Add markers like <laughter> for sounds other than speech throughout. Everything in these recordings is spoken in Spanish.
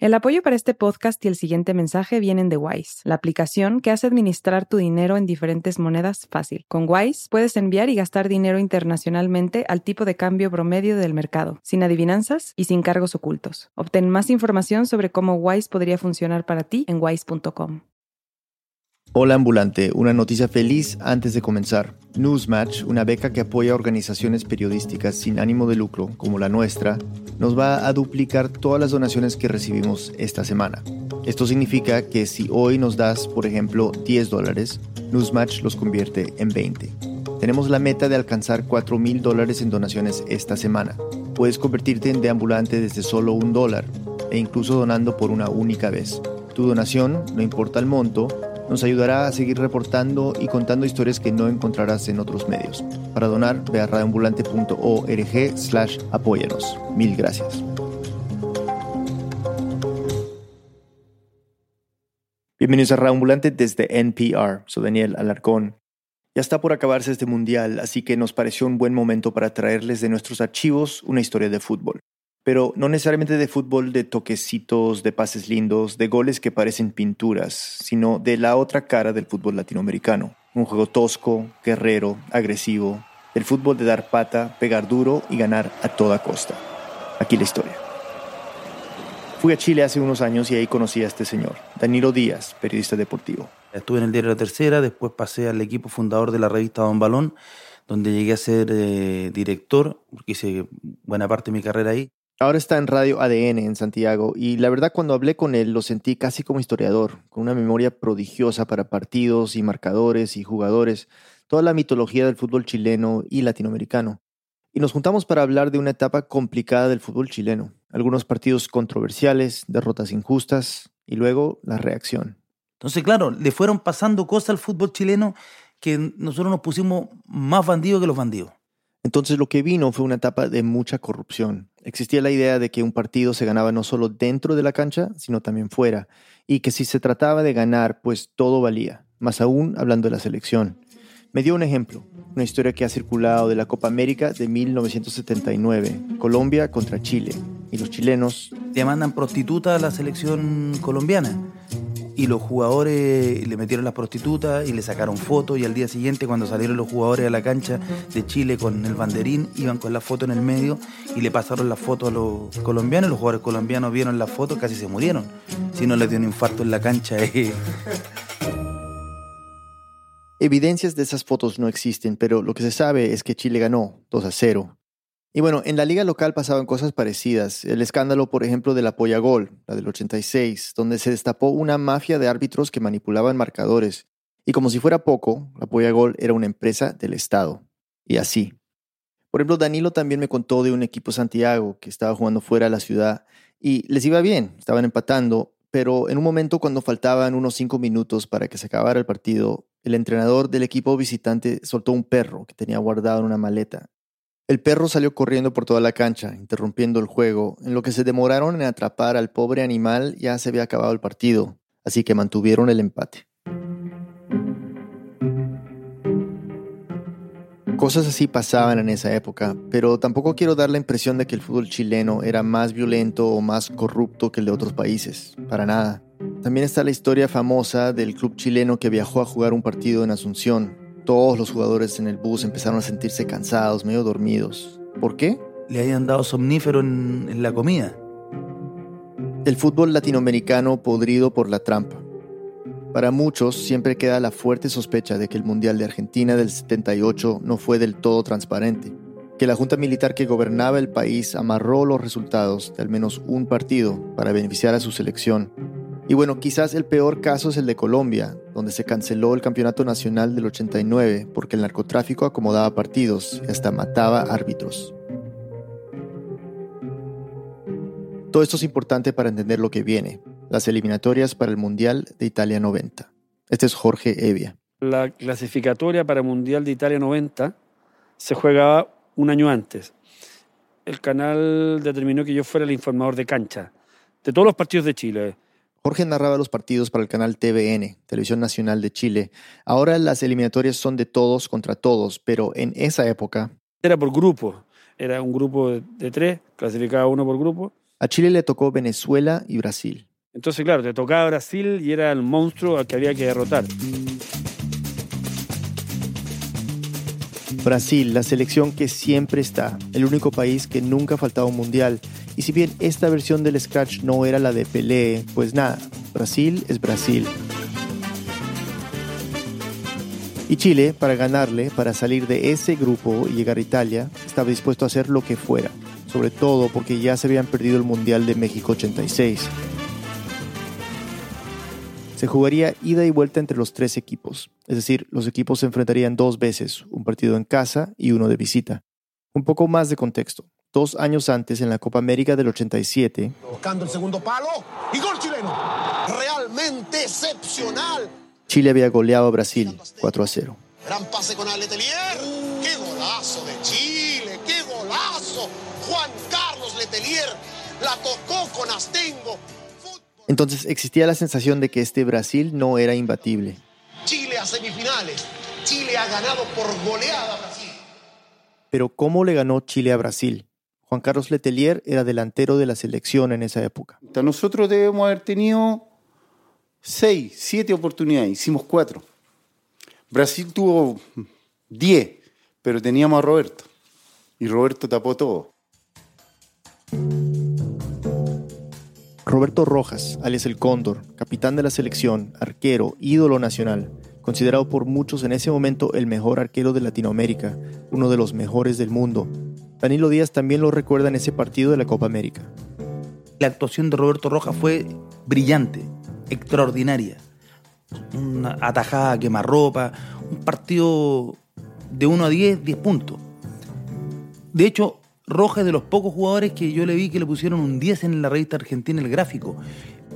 El apoyo para este podcast y el siguiente mensaje vienen de Wise, la aplicación que hace administrar tu dinero en diferentes monedas fácil. Con Wise puedes enviar y gastar dinero internacionalmente al tipo de cambio promedio del mercado, sin adivinanzas y sin cargos ocultos. Obtén más información sobre cómo Wise podría funcionar para ti en wise.com. Hola ambulante, una noticia feliz antes de comenzar. Newsmatch, una beca que apoya organizaciones periodísticas sin ánimo de lucro como la nuestra, nos va a duplicar todas las donaciones que recibimos esta semana. Esto significa que si hoy nos das, por ejemplo, 10 dólares, Newsmatch los convierte en 20. Tenemos la meta de alcanzar 4 mil dólares en donaciones esta semana. Puedes convertirte en deambulante desde solo un dólar e incluso donando por una única vez. Tu donación, no importa el monto, nos ayudará a seguir reportando y contando historias que no encontrarás en otros medios. Para donar, ve a radioambulante.org slash apóyanos. Mil gracias. Bienvenidos a Radioambulante desde NPR. Soy Daniel Alarcón. Ya está por acabarse este mundial, así que nos pareció un buen momento para traerles de nuestros archivos una historia de fútbol pero no necesariamente de fútbol de toquecitos, de pases lindos, de goles que parecen pinturas, sino de la otra cara del fútbol latinoamericano. Un juego tosco, guerrero, agresivo, el fútbol de dar pata, pegar duro y ganar a toda costa. Aquí la historia. Fui a Chile hace unos años y ahí conocí a este señor, Danilo Díaz, periodista deportivo. Estuve en el diario La Tercera, después pasé al equipo fundador de la revista Don Balón, donde llegué a ser eh, director, porque hice buena parte de mi carrera ahí. Ahora está en Radio ADN en Santiago y la verdad cuando hablé con él lo sentí casi como historiador, con una memoria prodigiosa para partidos y marcadores y jugadores, toda la mitología del fútbol chileno y latinoamericano. Y nos juntamos para hablar de una etapa complicada del fútbol chileno, algunos partidos controversiales, derrotas injustas y luego la reacción. Entonces, claro, le fueron pasando cosas al fútbol chileno que nosotros nos pusimos más bandidos que los bandidos. Entonces lo que vino fue una etapa de mucha corrupción. Existía la idea de que un partido se ganaba no solo dentro de la cancha, sino también fuera, y que si se trataba de ganar, pues todo valía, más aún hablando de la selección. Me dio un ejemplo, una historia que ha circulado de la Copa América de 1979, Colombia contra Chile, y los chilenos... Demandan prostituta a la selección colombiana y los jugadores le metieron las prostitutas y le sacaron fotos y al día siguiente cuando salieron los jugadores a la cancha de Chile con el banderín iban con la foto en el medio y le pasaron la foto a los colombianos los jugadores colombianos vieron la foto casi se murieron si no les dio un infarto en la cancha eh. Evidencias de esas fotos no existen, pero lo que se sabe es que Chile ganó 2 a 0 y bueno, en la liga local pasaban cosas parecidas. El escándalo, por ejemplo, de la Polla Gol, la del 86, donde se destapó una mafia de árbitros que manipulaban marcadores. Y como si fuera poco, la Polla Gol era una empresa del Estado. Y así. Por ejemplo, Danilo también me contó de un equipo Santiago que estaba jugando fuera de la ciudad y les iba bien, estaban empatando, pero en un momento cuando faltaban unos cinco minutos para que se acabara el partido, el entrenador del equipo visitante soltó un perro que tenía guardado en una maleta el perro salió corriendo por toda la cancha, interrumpiendo el juego. En lo que se demoraron en atrapar al pobre animal ya se había acabado el partido, así que mantuvieron el empate. Cosas así pasaban en esa época, pero tampoco quiero dar la impresión de que el fútbol chileno era más violento o más corrupto que el de otros países, para nada. También está la historia famosa del club chileno que viajó a jugar un partido en Asunción, todos los jugadores en el bus empezaron a sentirse cansados, medio dormidos. ¿Por qué? Le hayan dado somnífero en, la comida. El fútbol latinoamericano podrido por la trampa. Para muchos siempre queda la fuerte sospecha de que el Mundial de Argentina del 78 no fue del todo transparente, que la junta militar que gobernaba el país amarró los resultados de al menos un partido para beneficiar a su selección y bueno, quizás el peor caso es el de Colombia, donde se canceló el campeonato nacional del 89 porque el narcotráfico acomodaba partidos y hasta mataba árbitros. Todo esto es importante para entender lo que viene, las eliminatorias para el Mundial de Italia 90. Este es Jorge Evia. La clasificatoria para el Mundial de Italia 90 se juegaba un año antes. El canal determinó que yo fuera el informador de cancha de todos los partidos de Chile Jorge narraba los partidos para el canal TVN, Televisión Nacional de Chile. Ahora las eliminatorias son de todos contra todos, pero en esa época... Era por grupo, era un grupo de tres, clasificaba uno por grupo, A Chile le tocó Venezuela y Brasil. Entonces, claro, te tocaba Brasil y era el monstruo al que había que derrotar. Brasil, la selección que siempre está, el único país que nunca ha faltado un mundial. Y si bien esta versión del Scratch no era la de Pelé, pues nada, Brasil es Brasil. Y Chile, para ganarle, para salir de ese grupo y llegar a Italia, estaba dispuesto a hacer lo que fuera, sobre todo porque ya se habían perdido el Mundial de México 86. Se jugaría ida y vuelta entre los tres equipos, es decir, los equipos se enfrentarían dos veces, un partido en casa y uno de visita. Un poco más de contexto. Dos años antes, en la Copa América del 87, Buscando el segundo palo y gol chileno. Realmente excepcional. Chile había goleado a Brasil 4 a 0. Gran pase con Letelier. ¡Qué golazo de Chile! ¡Qué golazo! Juan Carlos Letelier la tocó con Astengo. Fútbol. Entonces existía la sensación de que este Brasil no era imbatible. Chile a semifinales. Chile ha ganado por goleada a Brasil. Pero ¿cómo le ganó Chile a Brasil? Juan Carlos Letelier era delantero de la selección en esa época. Nosotros debemos haber tenido seis, siete oportunidades, hicimos cuatro. Brasil tuvo diez, pero teníamos a Roberto. Y Roberto tapó todo. Roberto Rojas, alias el Cóndor, capitán de la selección, arquero, ídolo nacional, considerado por muchos en ese momento el mejor arquero de Latinoamérica, uno de los mejores del mundo. Danilo Díaz también lo recuerda en ese partido de la Copa América. La actuación de Roberto Rojas fue brillante, extraordinaria. Una atajada quemarropa, un partido de 1 a 10, 10 puntos. De hecho, Rojas es de los pocos jugadores que yo le vi que le pusieron un 10 en la revista argentina El Gráfico.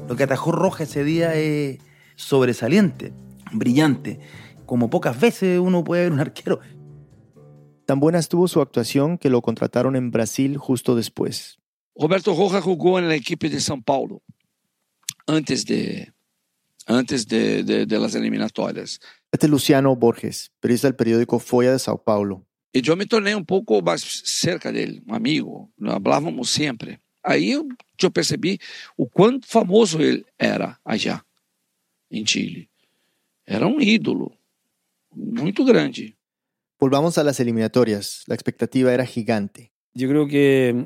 Lo que atajó Rojas ese día es sobresaliente, brillante. Como pocas veces uno puede ver un arquero. Tan buena estuvo su actuación que lo contrataron en Brasil justo después. Roberto Rojas jugou na equipe de São Paulo antes de antes de, de, de las eliminatórias. Este es Luciano Borges, periodista del periódico Folha de Sao Paulo. E eu me tornei um pouco mais cerca dele, um amigo. Nós falávamos sempre. Aí eu, eu percebi o quanto famoso ele era allá, em Chile. Era um ídolo muito grande. Volvamos a las eliminatorias. La expectativa era gigante. Yo creo que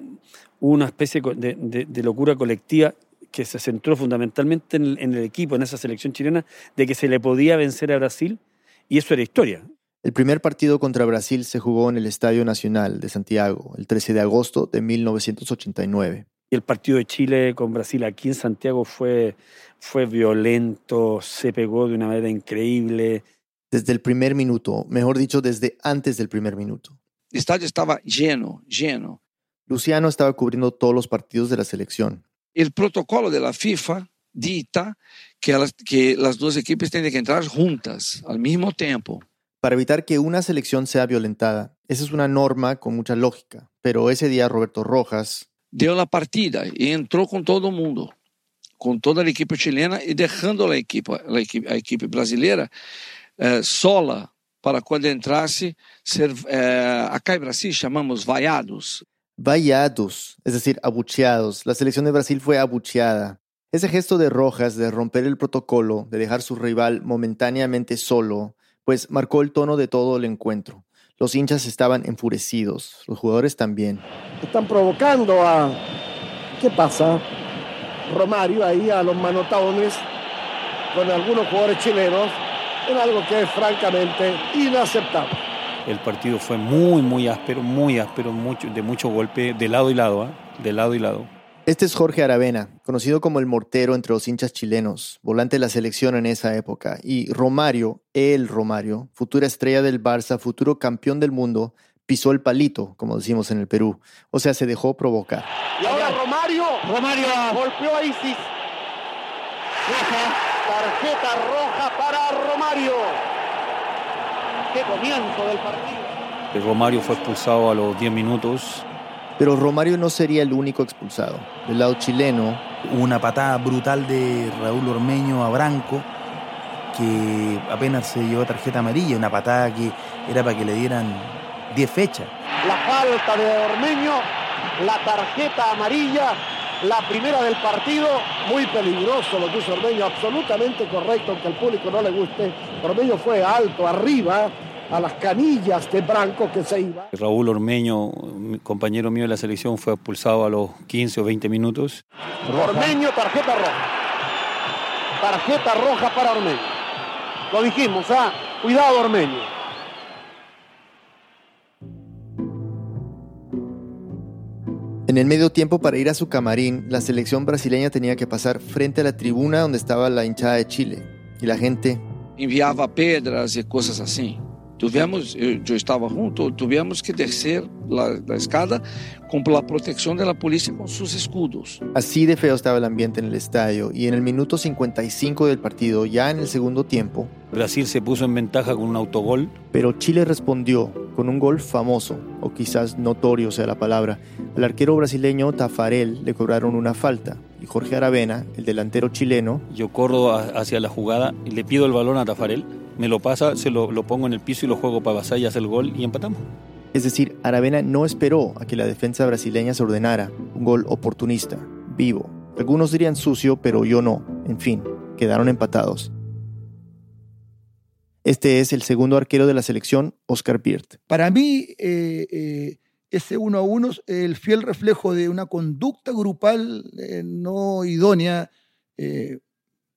hubo una especie de, de- de locura colectiva que se centró fundamentalmente en el, en el equipo, en esa selección chilena, de que se le podía vencer a Brasil, y eso era historia. El primer partido contra Brasil se jugó en el Estadio Nacional de Santiago, el 13 de agosto de 1989. Y el partido de Chile con Brasil aquí en Santiago fue, fue violento, se pegó de una manera increíble. Desde el primer minuto, mejor dicho, desde antes del primer minuto. O estádio estava lleno, lleno. Luciano estaba cubriendo todos los partidos de la selección. El protocolo de la FIFA dita que, elas, que las dos equipes tienen que entrar juntas al mismo tiempo. Para evitar que una selección sea violentada, esa es una norma con mucha lógica. Pero ese día Roberto Rojas, Deu la partida e entrou com todo mundo, com toda a equipe chilena e deixando a equipe, a equipe, a equipe brasileira eh, sola para quando entrasse ser, eh, acá em Brasil chamamos vaiados. vallados, es decir, abucheados. La selección de Brasil fue abucheada. Ese gesto de Rojas de romper el protocolo, de dejar su rival momentáneamente solo, pues marcó el tono de todo el encuentro. Los hinchas estaban enfurecidos, los jugadores también. Están provocando a. ¿Qué pasa? Romario ahí a los manotaones con algunos jugadores chilenos en algo que es francamente inaceptable. El partido fue muy, muy áspero, muy áspero, mucho, de mucho golpe, de lado y lado, ¿ah? de lado y lado. Este es Jorge Aravena, conocido como el mortero entre los hinchas chilenos, volante de la selección en esa época, y Romario, el Romario, futura estrella del Barça, futuro campeón del mundo, pisó el palito, como decimos en el Perú, o sea, se dejó provocar. Y ahora Romario. Romario golpeó a Isis. Roja, tarjeta roja para Romario. Qué comienzo del partido. Romario fue expulsado a los 10 minutos. Pero Romario no sería el único expulsado. Del lado chileno, Hubo una patada brutal de Raúl Ormeño a Branco, que apenas se llevó tarjeta amarilla, una patada que era para que le dieran 10 fechas. La falta de Ormeño, la tarjeta amarilla la primera del partido, muy peligroso lo que hizo Ormeño, absolutamente correcto, aunque al público no le guste. Ormeño fue alto, arriba, a las canillas de Branco que se iba. Raúl Ormeño, compañero mío de la selección, fue expulsado a los 15 o 20 minutos. Ormeño, tarjeta roja. Tarjeta roja para Ormeño. Lo dijimos, ah, cuidado Ormeño. En el medio tiempo para ir a su camarín, la selección brasileña tenía que pasar frente a la tribuna donde estaba la hinchada de Chile. Y la gente... Enviaba pedras y cosas así. Tuvimos, yo, estaba junto, tuvimos que descer la, la, escada con la protección de la policía con sus escudos. Así de feo estaba el ambiente en el estadio y en el minuto 55 del partido, ya en el segundo tiempo, Brasil se puso en ventaja con un autogol. Pero Chile respondió con un gol famoso, o quizás notorio sea la palabra. Al arquero brasileño Tafarel le cobraron una falta y Jorge Aravena, el delantero chileno... Yo corro hacia la jugada y le pido el balón a Tafarel me lo pasa, se lo, lo pongo en el piso y lo juego para Basay y hace el gol y empatamos. Es decir, Aravena no esperó a que la defensa brasileña se ordenara. Un gol oportunista, vivo. Algunos dirían sucio, pero yo no. En fin, quedaron empatados. Este es el segundo arquero de la selección, Oscar Birt. Para mí, eh, eh, ese uno a uno es el fiel reflejo de una conducta grupal eh, no idónea eh,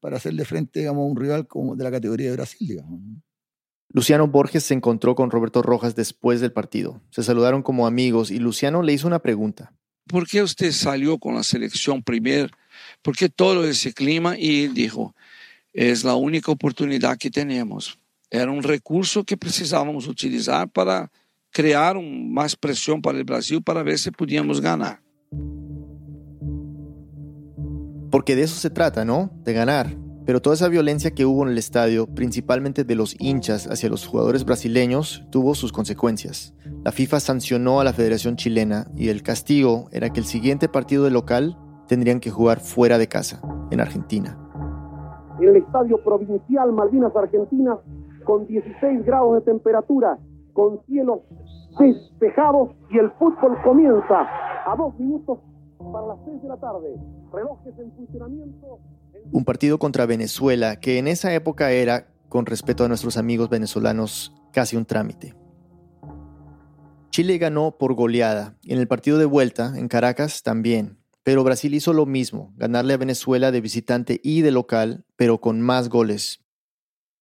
para hacerle frente digamos, a un rival como de la categoría de Brasil. Digamos. Luciano Borges se encontró con Roberto Rojas después del partido. Se saludaron como amigos y Luciano le hizo una pregunta. ¿Por qué usted salió con la selección primero? ¿Por qué todo ese clima? Y él dijo, es la única oportunidad que tenemos. Era un recurso que precisábamos utilizar para crear un, más presión para el Brasil para ver si podíamos ganar. Porque de eso se trata, ¿no? De ganar. Pero toda esa violencia que hubo en el estadio, principalmente de los hinchas hacia los jugadores brasileños, tuvo sus consecuencias. La FIFA sancionó a la Federación Chilena y el castigo era que el siguiente partido de local tendrían que jugar fuera de casa, en Argentina. En el estadio provincial Malvinas Argentinas, con 16 grados de temperatura, con cielos despejados y el fútbol comienza a dos minutos para las 6 de la tarde. Relojes en funcionamiento. Un partido contra Venezuela que en esa época era, con respeto a nuestros amigos venezolanos, casi un trámite. Chile ganó por goleada y en el partido de vuelta, en Caracas, también. Pero Brasil hizo lo mismo, ganarle a Venezuela de visitante y de local, pero con más goles.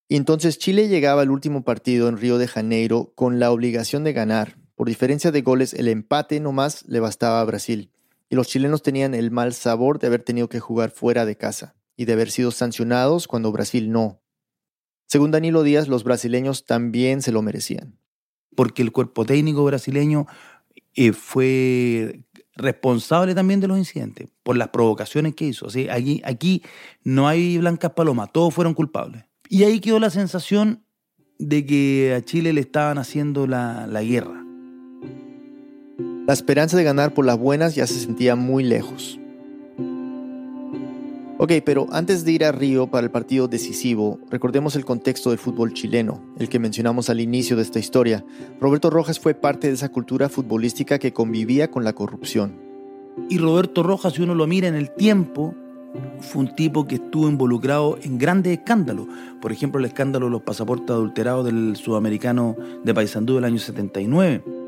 Y entonces Chile llegaba al último partido en Río de Janeiro con la obligación de ganar. Por diferencia de goles, el empate nomás le bastaba a Brasil y los chilenos tenían el mal sabor de haber tenido que jugar fuera de casa y de haber sido sancionados cuando Brasil no. Según Danilo Díaz, los brasileños también se lo merecían. Porque el cuerpo técnico brasileño eh, fue responsable también de los incidentes, por las provocaciones que hizo. aquí, aquí no hay blancas palomas, todos fueron culpables. Y ahí quedó la sensación de que a Chile le estaban haciendo la guerra. La esperanza de ganar por las buenas ya se sentía muy lejos. Ok, pero antes de ir a Río para el partido decisivo, recordemos el contexto del fútbol chileno, el que mencionamos al inicio de esta historia. Roberto Rojas fue parte de esa cultura futbolística que convivía con la corrupción. Y Roberto Rojas, si uno lo mira en el tiempo, fue un tipo que estuvo involucrado en grandes escándalos. Por ejemplo, el escándalo de los pasaportes adulterados del sudamericano de Paysandú del año 79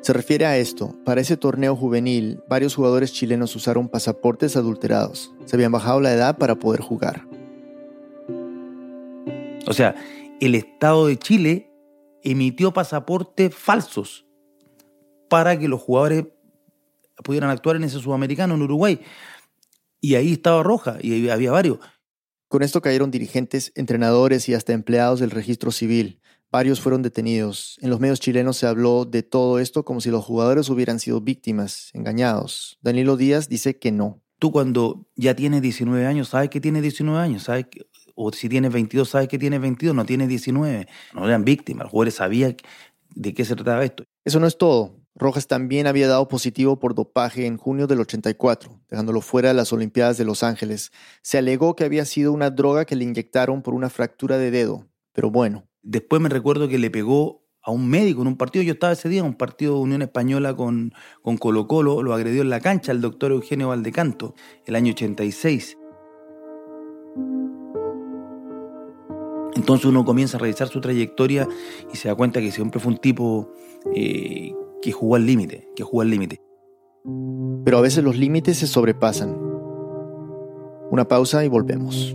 se refiere a esto. Para ese torneo juvenil, varios jugadores chilenos usaron pasaportes adulterados. Se habían bajado la edad para poder jugar. O sea, el Estado de Chile emitió pasaportes falsos para que los jugadores pudieran actuar en ese sudamericano en Uruguay. Y ahí estaba Roja, y había varios. Con esto cayeron dirigentes, entrenadores y hasta empleados del registro civil. Varios fueron detenidos. En los medios chilenos se habló de todo esto como si los jugadores hubieran sido víctimas, engañados. Danilo Díaz dice que no. Tú cuando ya tienes 19 años, sabes que tienes 19 años, sabes o si tienes 22, sabes que tienes 22, no tienes 19. No eran víctimas, los jugadores sabían de qué se trataba esto. Eso no es todo. Rojas también había dado positivo por dopaje en junio del 84, dejándolo fuera de las Olimpiadas de Los Ángeles. Se alegó que había sido una droga que le inyectaron por una fractura de dedo, pero bueno, Después me recuerdo que le pegó a un médico en un partido. Yo estaba ese día en un partido de Unión Española con, con Colo Colo, lo agredió en la cancha el doctor Eugenio Valdecanto, el año 86. Entonces uno comienza a revisar su trayectoria y se da cuenta que siempre fue un tipo eh, que jugó al límite, que jugó al límite. Pero a veces los límites se sobrepasan. Una pausa y volvemos.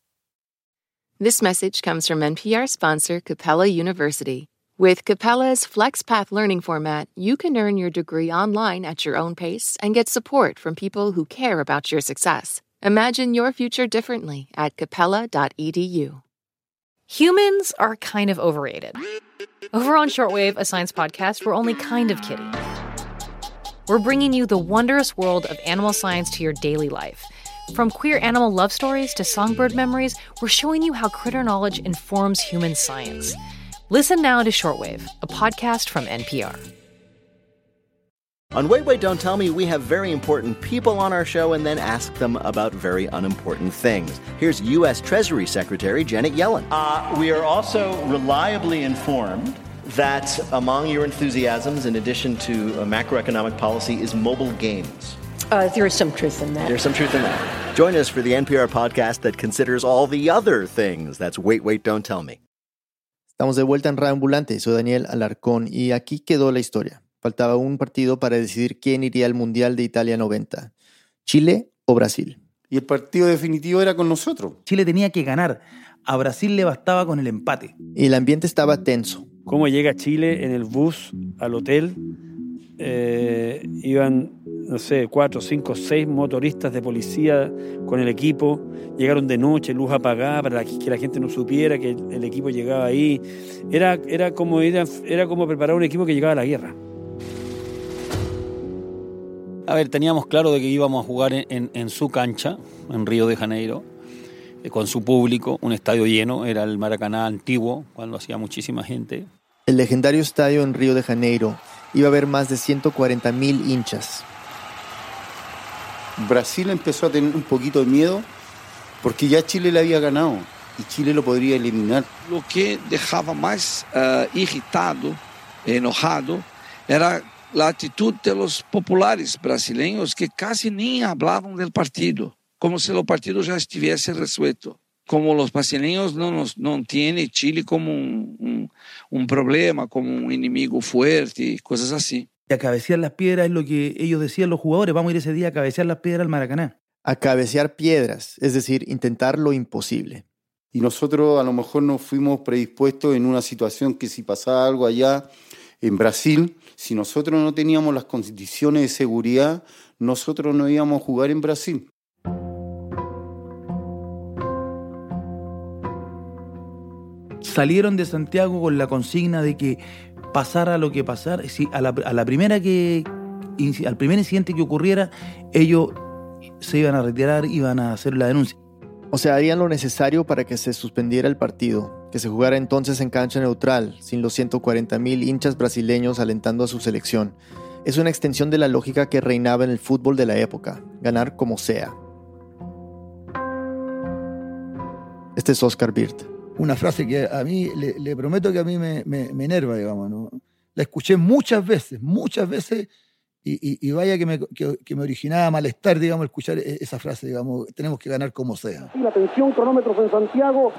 This message comes from NPR sponsor Capella University. With Capella's FlexPath learning format, you can earn your degree online at your own pace and get support from people who care about your success. Imagine your future differently at capella.edu. Humans are kind of overrated. Over on Shortwave, a science podcast, we're only kind of kidding. We're bringing you the wondrous world of animal science to your daily life. From queer animal love stories to songbird memories, we're showing you how critter knowledge informs human science. Listen now to Shortwave, a podcast from NPR. On Wait, Wait, Don't Tell Me, we have very important people on our show and then ask them about very unimportant things. Here's U.S. Treasury Secretary Janet Yellen. Uh, we are also reliably informed that among your enthusiasms, in addition to uh, macroeconomic policy, is mobile games. Uh, there is some truth in that. There's some truth in that. Join us for the NPR podcast that considers all the other things. That's Wait, Wait, Don't Tell Me. Estamos de vuelta en Radio Ambulante. Soy Daniel Alarcón y aquí quedó la historia. Faltaba un partido para decidir quién iría al Mundial de Italia 90. Chile o Brasil. Y el partido definitivo era con nosotros. Chile tenía que ganar. A Brasil le bastaba con el empate. Y el ambiente estaba tenso. ¿Cómo llega Chile en el bus al hotel? Eh, iban, no sé, cuatro, cinco, seis motoristas de policía con el equipo. Llegaron de noche, luz apagada, para que la gente no supiera que el equipo llegaba ahí. Era, era, como, era, era como preparar un equipo que llegaba a la guerra. A ver, teníamos claro de que íbamos a jugar en, en, su cancha, en Río de Janeiro, eh, con su público, un estadio lleno, era el Maracaná antiguo, cuando hacía muchísima gente. El legendario estadio en Río de Janeiro iba a haber más de 140 mil hinchas. Brasil empezó a tener un poquito de miedo porque ya Chile le había ganado y Chile lo podría eliminar. Lo que dejaba más uh, irritado, enojado, era la actitud de los populares brasileños que casi ni hablaban del partido, como si el partido ya estuviese resuelto. Como los brasileños no, nos, no tienen Chile como un, un, un problema, como un enemigo fuerte, cosas así. Y a cabecear las piedras es lo que ellos decían los jugadores, vamos a ir ese día a cabecear las piedras al Maracaná. A cabecear piedras, es decir, intentar lo imposible. Y nosotros a lo mejor nos fuimos predispuestos en una situación que si pasaba algo allá en Brasil, si nosotros no teníamos las condiciones de seguridad, nosotros no íbamos a jugar en Brasil. Salieron de Santiago con la consigna de que pasara lo que pasara, si a, la, a la primera que, al primer incidente que ocurriera, ellos se iban a retirar, iban a hacer la denuncia. O sea, harían lo necesario para que se suspendiera el partido, que se jugara entonces en cancha neutral, sin los 140 mil hinchas brasileños alentando a su selección. Es una extensión de la lógica que reinaba en el fútbol de la época, ganar como sea. Este es Oscar Birt. Una frase que a mí, le, le prometo que a mí me, me, me enerva, digamos. ¿no? La escuché muchas veces, muchas veces y, y, y, vaya que me, que, que me, originaba malestar, digamos, escuchar esa frase, digamos, tenemos que ganar como sea. Y atención, cronómetros en Santiago,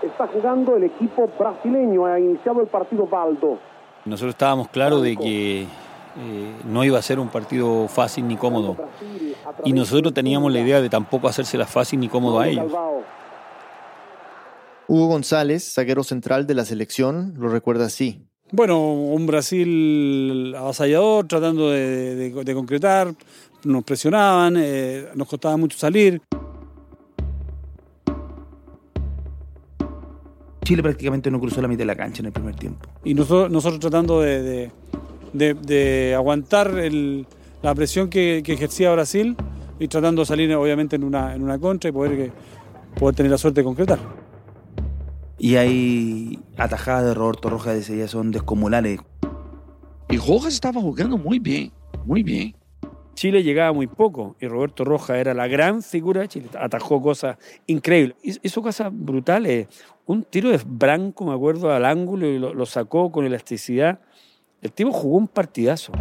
está jugando el equipo brasileño, ha iniciado el partido Baldo. Nosotros estábamos claros de que eh, no iba a ser un partido fácil ni cómodo. Y nosotros teníamos la idea de tampoco hacérsela fácil ni cómodo a ellos. Hugo González, zaguero central de la selección, lo recuerda así. Bueno, un Brasil avasallador, tratando de, de, de concretar, nos presionaban, eh, nos costaba mucho salir. Chile prácticamente no cruzó la mitad de la cancha en el primer tiempo. Y nosotros, nosotros tratando de, de, de, de aguantar el, la presión que, que, ejercía Brasil y tratando de salir obviamente en una, en una contra y poder, que, poder tener la suerte de concretar. Y hay atajadas de Roberto Rojas de ese día son descomunales. Y Rojas estaba jugando muy bien, muy bien. Chile llegaba muy poco y Roberto Rojas era la gran figura de Chile. Atajó cosas increíbles. Hizo cosas brutales. Un tiro de Branco, me acuerdo, al ángulo y lo, lo sacó con elasticidad. El tipo jugó un partidazo.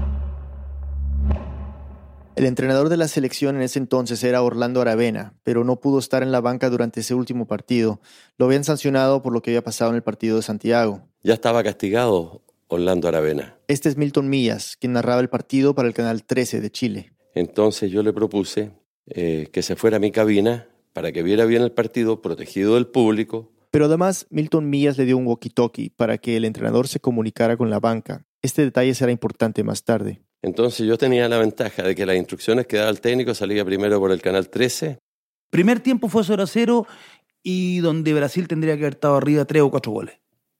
El entrenador de la selección en ese entonces era Orlando Aravena, pero no pudo estar en la banca durante ese último partido. Lo habían sancionado por lo que había pasado en el partido de Santiago. Ya estaba castigado Orlando Aravena. Este es Milton Millas, quien narraba el partido para el Canal 13 de Chile. Entonces yo le propuse eh, que se fuera a mi cabina para que viera bien el partido, protegido del público. Pero además, Milton Millas le dio un walkie-talkie para que el entrenador se comunicara con la banca. Este detalle será importante más tarde. Entonces yo tenía la ventaja de que las instrucciones que daba el técnico salía primero por el canal 13. Primer tiempo fue 0 a 0 y donde Brasil tendría que haber estado arriba 3 o 4 goles.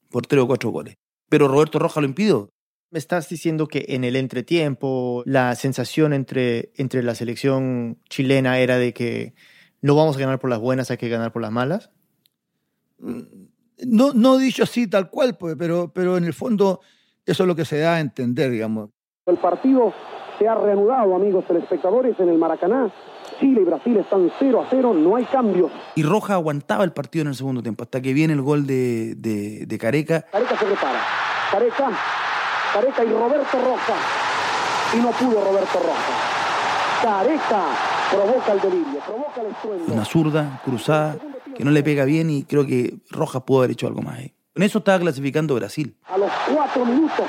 Por 3 o 4 goles. Pero Roberto Rojas lo impidió. Me estás diciendo que en el entretiempo la sensación entre, entre la selección chilena era de que no vamos a ganar por las buenas, hay que ganar por las malas. No, no dicho así tal cual, pues, pero, pero en el fondo eso es lo que se da a entender, digamos. El partido se ha reanudado, amigos telespectadores, en el Maracaná. Chile y Brasil están 0 a 0, no hay cambios. Y Roja aguantaba el partido en el segundo tiempo, hasta que viene el gol de, de, de Careca. Careca se prepara. Careca, Careca y Roberto Roja. Y no pudo Roberto Roja. Careca provoca el delirio, provoca el estruendo. Una zurda, cruzada, que no le pega bien y creo que Rojas pudo haber hecho algo más ahí. En eso estaba clasificando Brasil. A los cuatro minutos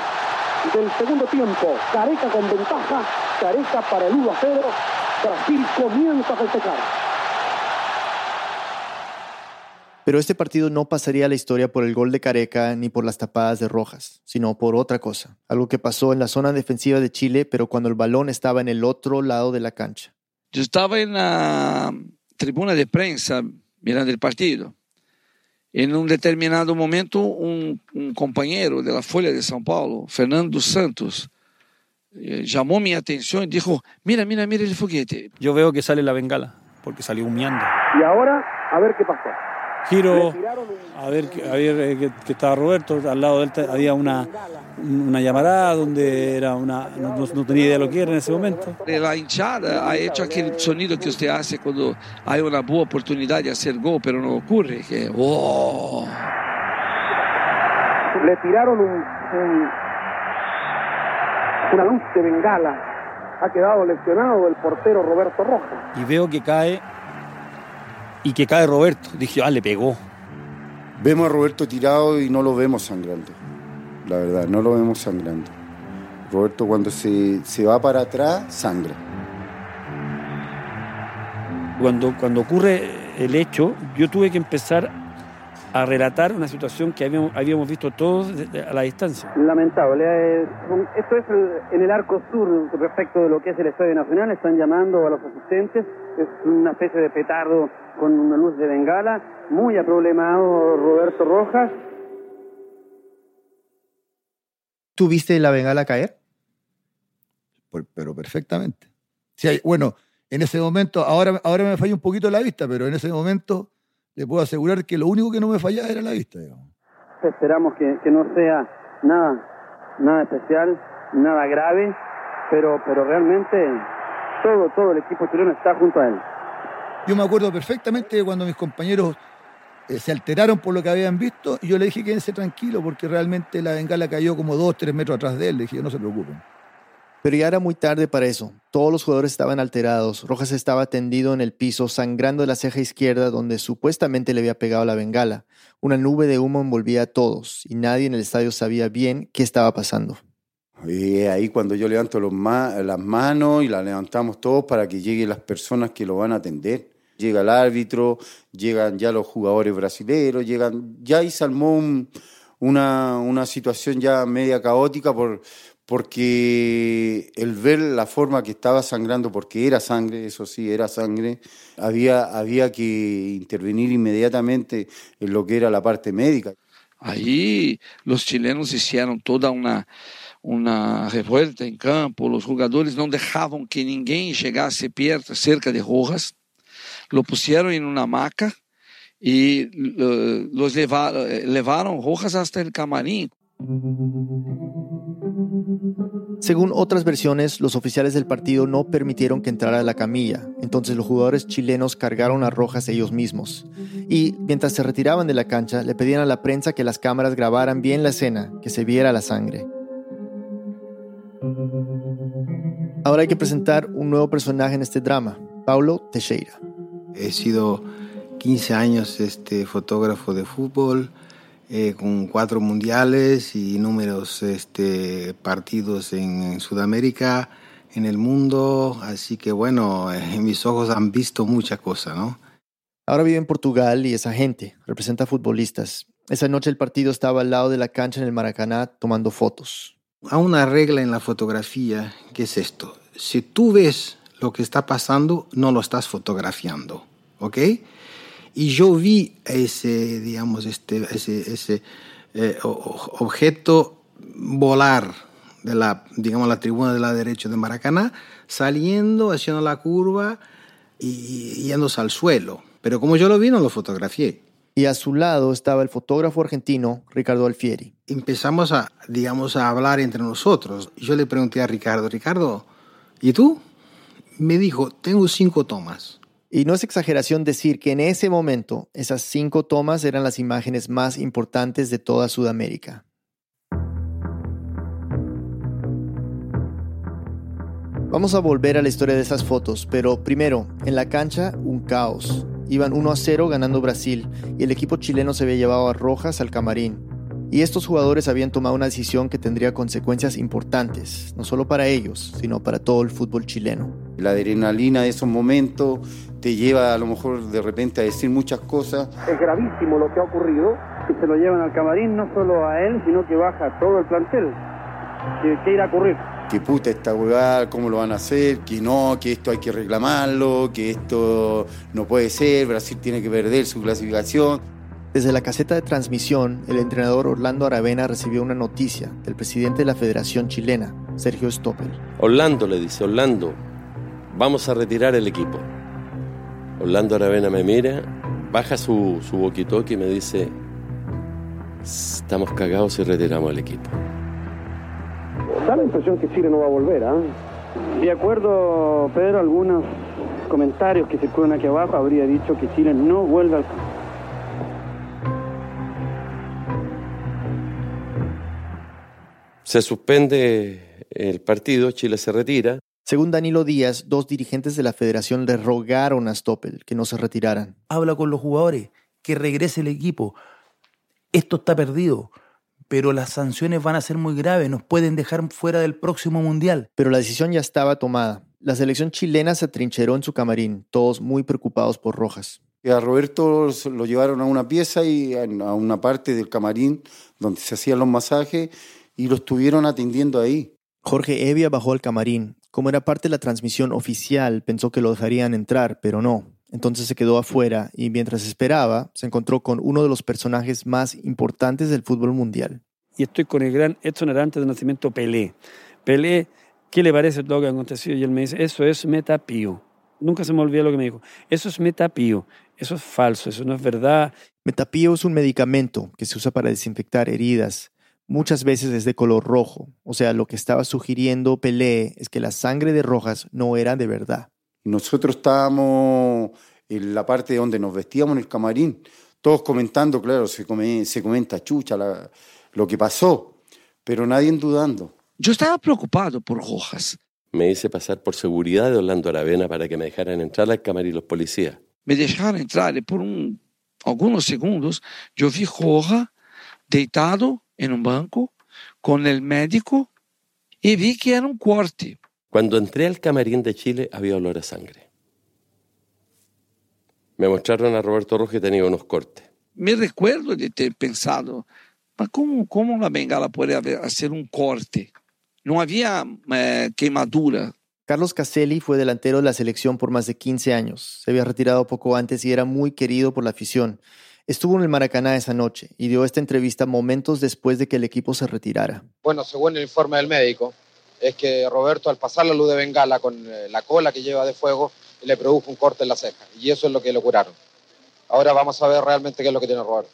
del segundo tiempo. Careca con ventaja. Careca para el 1 a 0. Brasil comienza a festejar. Pero este partido no pasaría a la historia por el gol de Careca ni por las tapadas de Rojas, sino por otra cosa. Algo que pasó en la zona defensiva de Chile, pero cuando el balón estaba en el otro lado de la cancha. Yo estaba en la tribuna de prensa mirando el partido. En un determinado momento, un, un compañero de la Folha de São Paulo, Fernando Santos, eh, llamó mi atención y dijo, mira, mira, mira el foguete. Yo veo que sale la bengala, porque salió humeando. Y ahora, a ver qué pasó. Giro a ver, a ver eh, que, que, estaba Roberto, al lado de él había una, una llamarada donde era una, no, no, tenía idea de lo que era en ese momento. La hinchada ha hecho aquel sonido que usted hace cuando hay una buena oportunidad de hacer gol, pero no ocurre, que oh. Le tiraron un, un, una luz de bengala. Ha quedado lesionado el portero Roberto Rojas. Y veo que cae y que cae Roberto. Dije, ah, le pegó. Vemos a Roberto tirado y no lo vemos sangrando. La verdad, no lo vemos sangrando. Roberto cuando se, se va para atrás, sangra. Cuando, cuando ocurre el hecho, yo tuve que empezar a relatar una situación que habíamos, habíamos visto todos a la distancia. Lamentable. Esto es en el arco sur respecto de lo que es el Estadio Nacional. Están llamando a los asistentes. Es una especie de petardo con una luz de bengala. Muy aproblemado Roberto Rojas. ¿Tú viste la bengala caer? Pero perfectamente. Sí, hay, bueno, en ese momento, ahora, ahora me falla un poquito la vista, pero en ese momento le puedo asegurar que lo único que no me fallaba era la vista. Digamos. Esperamos que, que, no sea nada, nada especial, nada grave, pero, pero realmente todo, todo el equipo chileno está junto a él. Yo me acuerdo perfectamente de cuando mis compañeros eh, se alteraron por lo que habían visto y yo le dije quédense tranquilo porque realmente la bengala cayó como dos, tres metros atrás de él. Le dije, no se preocupen. Pero ya era muy tarde para eso. Todos los jugadores estaban alterados. Rojas estaba tendido en el piso, sangrando de la ceja izquierda donde supuestamente le había pegado la bengala. Una nube de humo envolvía a todos y nadie en el estadio sabía bien qué estaba pasando. Y ahí cuando yo levanto los ma las manos y las levantamos todos para que lleguen las personas que lo van a atender. Llega el árbitro, llegan ya los jugadores brasileños, llegan, ya ahí armó un, una, una situación ya media caótica por, porque el ver la forma que estaba sangrando, porque era sangre, eso sí, era sangre, había, había que intervenir inmediatamente en lo que era la parte médica. Aí os chilenos hicieron toda uma uma revolta em campo, os jogadores não deixavam que ninguém perto, cerca de Rojas, lo pusieron em uma maca e uh, los levaram, levaram Rojas hasta el camarim. Según otras versiones, los oficiales del partido no permitieron que entrara la camilla, entonces los jugadores chilenos cargaron a Rojas ellos mismos. Y mientras se retiraban de la cancha, le pedían a la prensa que las cámaras grabaran bien la escena, que se viera la sangre. Ahora hay que presentar un nuevo personaje en este drama, Paulo Teixeira. He sido 15 años este, fotógrafo de fútbol, eh, con cuatro mundiales y números este, partidos en, en, Sudamérica, en el mundo, así que bueno, en <laughs> mis ojos han visto mucha cosa, ¿no? Ahora vive en Portugal y es agente, representa futbolistas. Esa noche el partido estaba al lado de la cancha en el Maracaná tomando fotos. Hay una regla en la fotografía que es esto. Si tú ves lo que está pasando, no lo estás fotografiando, ¿ok? Y yo vi ese, digamos, este, ese, ese eh, objeto volar de la, digamos, la tribuna de la derecha de Maracaná, saliendo, haciendo la curva y yéndose al suelo. Pero como yo lo vi, no lo fotografié. Y a su lado estaba el fotógrafo argentino Ricardo Alfieri. Empezamos a, digamos, a hablar entre nosotros. Yo le pregunté a Ricardo, Ricardo, ¿y tú? Me dijo, tengo cinco tomas. Y no es exageración decir que en ese momento esas cinco tomas eran las imágenes más importantes de toda Sudamérica. Vamos a volver a la historia de esas fotos, pero primero, en la cancha, un caos. Iban 1 a 0 ganando Brasil y el equipo chileno se había llevado a Rojas al camarín. Y estos jugadores habían tomado una decisión que tendría consecuencias importantes, no solo para ellos, sino para todo el fútbol chileno. La adrenalina de esos momentos te lleva a lo mejor de repente a decir muchas cosas. Es gravísimo lo que ha ocurrido y se lo llevan al camarín no solo a él, sino que baja todo el plantel. ¿Qué, qué irá a ocurrir? Que puta esta huevada, cómo lo van a hacer, que no, que esto hay que reclamarlo, que esto no puede ser, Brasil tiene que perder su clasificación. Desde la caseta de transmisión, el entrenador Orlando Aravena recibió una noticia del presidente de la Federación Chilena, Sergio Stoppel. Orlando le dice, Orlando, vamos a retirar el equipo. Orlando Aravena me mira, baja su, su walkie-talkie y me dice, estamos cagados si retiramos el equipo. Da la impresión que Chile no va a volver, ¿ah? De acuerdo, Pedro, algunos comentarios que circulan aquí abajo habría dicho que Chile no vuelve al campo. Se suspende el partido, Chile se retira. Según Danilo Díaz, dos dirigentes de la federación le rogaron a Stoppel que no se retiraran. Habla con los jugadores, que regrese el equipo. Esto está perdido, pero las sanciones van a ser muy graves, nos pueden dejar fuera del próximo mundial. Pero la decisión ya estaba tomada. La selección chilena se atrincheró en su camarín, todos muy preocupados por Rojas. A Roberto lo llevaron a una pieza y a una parte del camarín donde se hacían los masajes y lo estuvieron atendiendo ahí. Jorge Evia bajó al camarín. Como era parte de la transmisión oficial, pensó que lo dejarían entrar, pero no. Entonces se quedó afuera y mientras esperaba, se encontró con uno de los personajes más importantes del fútbol mundial. Y estoy con el gran Edson Arantes de nacimiento Pelé. Pelé, ¿qué le parece todo lo que ha acontecido? Y él me dice, eso es metapío. Nunca se me olvida lo que me dijo. Eso es metapío. Eso es falso, eso no es verdad. Metapío es un medicamento que se usa para desinfectar heridas. Muchas veces es de color rojo. O sea, lo que estaba sugiriendo Pelé es que la sangre de Rojas no era de verdad. Nosotros estábamos en la parte donde nos vestíamos en el camarín, todos comentando, claro, se, come, se comenta chucha la, lo que pasó, pero nadie dudando. Yo estaba preocupado por Rojas. Me hice pasar por seguridad de Orlando Aravena para que me dejaran entrar al camarín los policías. Me dejaron entrar y por un, algunos segundos yo vi Rojas deitado en un banco con el médico y vi que era un corte. Cuando entré al camarín de Chile había olor a sangre. Me mostraron a Roberto Rojas que tenía unos cortes. Me recuerdo de ter pensado, mas como, como la bengala puede hacer un corte? No había eh, quemadura. Carlos Caselli fue delantero de la selección por más de 15 años. Se había retirado poco antes y era muy querido por la afición. Estuvo en el Maracaná esa noche y dio esta entrevista momentos después de que el equipo se retirara. Bueno, según el informe del médico, es que Roberto al pasar la luz de bengala con eh, la cola que lleva de fuego le produjo un corte en la ceja y eso es lo que lo curaron. Ahora vamos a ver realmente qué es lo que tiene Roberto.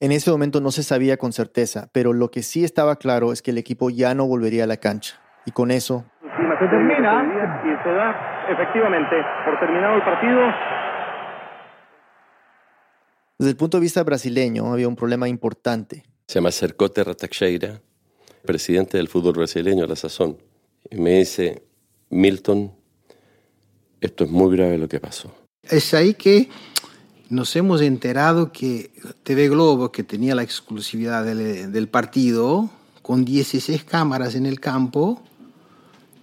En ese momento no se sabía con certeza, pero lo que sí estaba claro es que el equipo ya no volvería a la cancha. Y con eso... Se termina y se da efectivamente por terminado el partido. Desde el punto de vista brasileño había un problema importante. Se llama Cercote Rataxeira, presidente del fútbol brasileño a la sazón. Y me dice, Milton, esto es muy grave lo que pasó. Es ahí que nos hemos enterado que TV Globo, que tenía la exclusividad del, del partido, con 16 cámaras en el campo,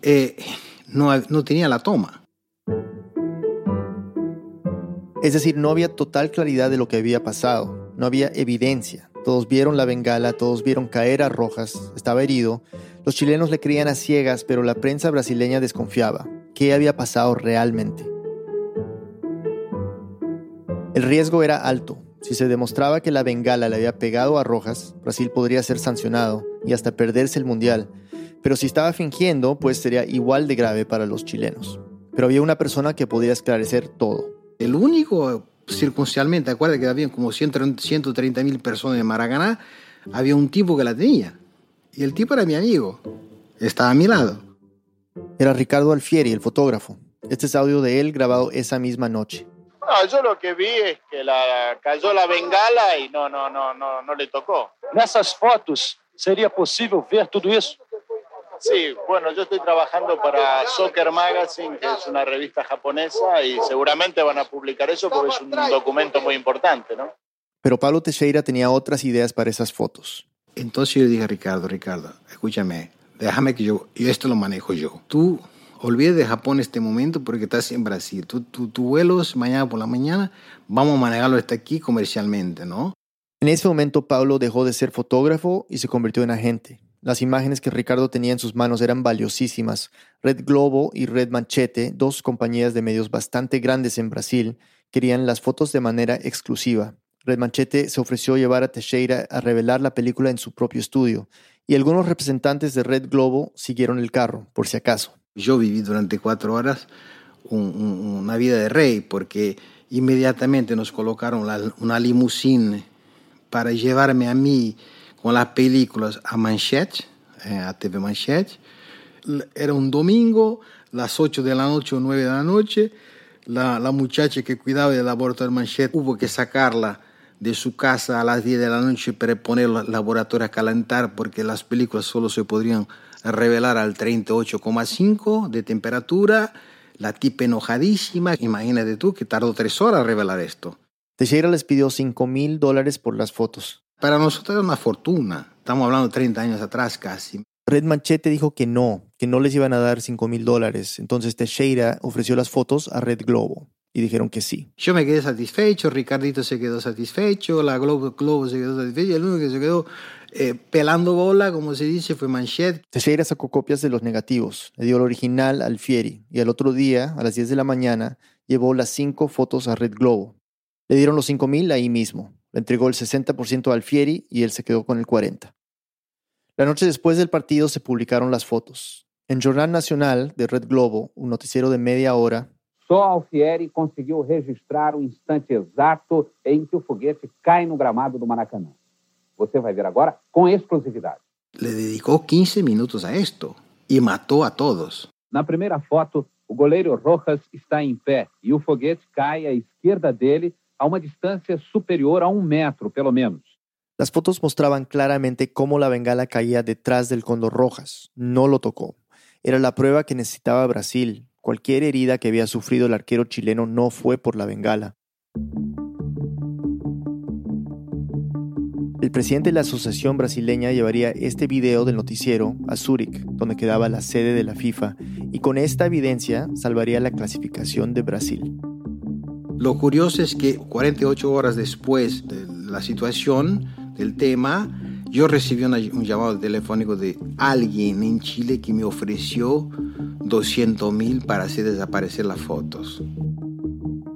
eh, no, no tenía la toma. Es decir, no había total claridad de lo que había pasado, no había evidencia. Todos vieron la bengala, todos vieron caer a Rojas, estaba herido. Los chilenos le creían a ciegas, pero la prensa brasileña desconfiaba. ¿Qué había pasado realmente? El riesgo era alto. Si se demostraba que la bengala le había pegado a Rojas, Brasil podría ser sancionado y hasta perderse el Mundial. Pero si estaba fingiendo, pues sería igual de grave para los chilenos. Pero había una persona que podía esclarecer todo. El único, circunstancialmente, acuérdate que había como 130 mil personas en Maracaná, había un tipo que la tenía. Y el tipo era mi amigo. Estaba a mi lado. Era Ricardo Alfieri, el fotógrafo. Este es audio de él grabado esa misma noche. No, yo lo que vi es que la, cayó la bengala y no, no, no, no, no le tocó. Nessas fotos, ¿sería posible ver todo eso? Sí, bueno, yo estoy trabajando para Soccer Magazine, que es una revista japonesa, y seguramente van a publicar eso porque es un documento muy importante, ¿no? Pero Pablo Teixeira tenía otras ideas para esas fotos. Entonces yo dije a Ricardo, Ricardo, escúchame, déjame que yo, y esto lo manejo yo. Tú olvides de Japón este momento porque estás en Brasil. Tú, tú, tu vuelo es mañana por la mañana, vamos a manejarlo hasta aquí comercialmente, ¿no? En ese momento Pablo dejó de ser fotógrafo y se convirtió en agente. Las imágenes que Ricardo tenía en sus manos eran valiosísimas. Red Globo y Red Manchete, dos compañías de medios bastante grandes en Brasil, querían las fotos de manera exclusiva. Red Manchete se ofreció llevar a Teixeira a revelar la película en su propio estudio, y algunos representantes de Red Globo siguieron el carro, por si acaso. Yo viví durante cuatro horas una vida de rey, porque inmediatamente nos colocaron una limusina para llevarme a mí con las películas a Manchete, eh, a TV Manchete. Era un domingo, las 8 de la noche o 9 de la noche. La, la muchacha que cuidaba del laboratorio Manchete hubo que sacarla de su casa a las 10 de la noche para poner el laboratorio a calentar porque las películas solo se podrían revelar al 38,5 de temperatura. La tipa enojadísima, imagínate tú que tardó tres horas revelar esto. Teixeira les pidió 5 mil dólares por las fotos. Para nosotros era una fortuna. Estamos hablando de 30 años atrás casi. Red Manchete dijo que no, que no les iban a dar 5 mil dólares. Entonces Teixeira ofreció las fotos a Red Globo y dijeron que sí. Yo me quedé satisfecho, Ricardito se quedó satisfecho, la Globo, Globo se quedó satisfecho, y el único que se quedó eh, pelando bola, como se dice, fue Manchete. Teixeira sacó copias de los negativos, le dio el original al Fieri y al otro día, a las 10 de la mañana, llevó las cinco fotos a Red Globo. Le dieron los 5 mil ahí mismo. Le entregó el 60% al Fieri y él se quedó con el 40%. La noche después del partido se publicaron las fotos. En Jornal Nacional de Red Globo, un noticiero de media hora, Só Alfieri conseguiu registrar o instante exato em que o foguete cai no gramado do Maracanã. Você vai ver agora com exclusividade. Le dedicó 15 minutos a esto y mató a todos. Na primeira foto, o goleiro Rojas está em pé e o foguete cai à esquerda dele a uma distância superior a un metro, pelo menos. Las fotos mostraban claramente cómo la bengala caía detrás del Condor Rojas. No lo tocó. Era la prueba que necesitaba Brasil. Cualquier herida que había sufrido el arquero chileno no fue por la bengala. El presidente de la Asociación Brasileña llevaría este video del noticiero a Zúrich, donde quedaba la sede de la FIFA, y con esta evidencia salvaría la clasificación de Brasil. Lo curioso es que 48 horas después de la situación, del tema, yo recibí un llamado telefónico de alguien en Chile que me ofreció 200 mil para hacer desaparecer las fotos.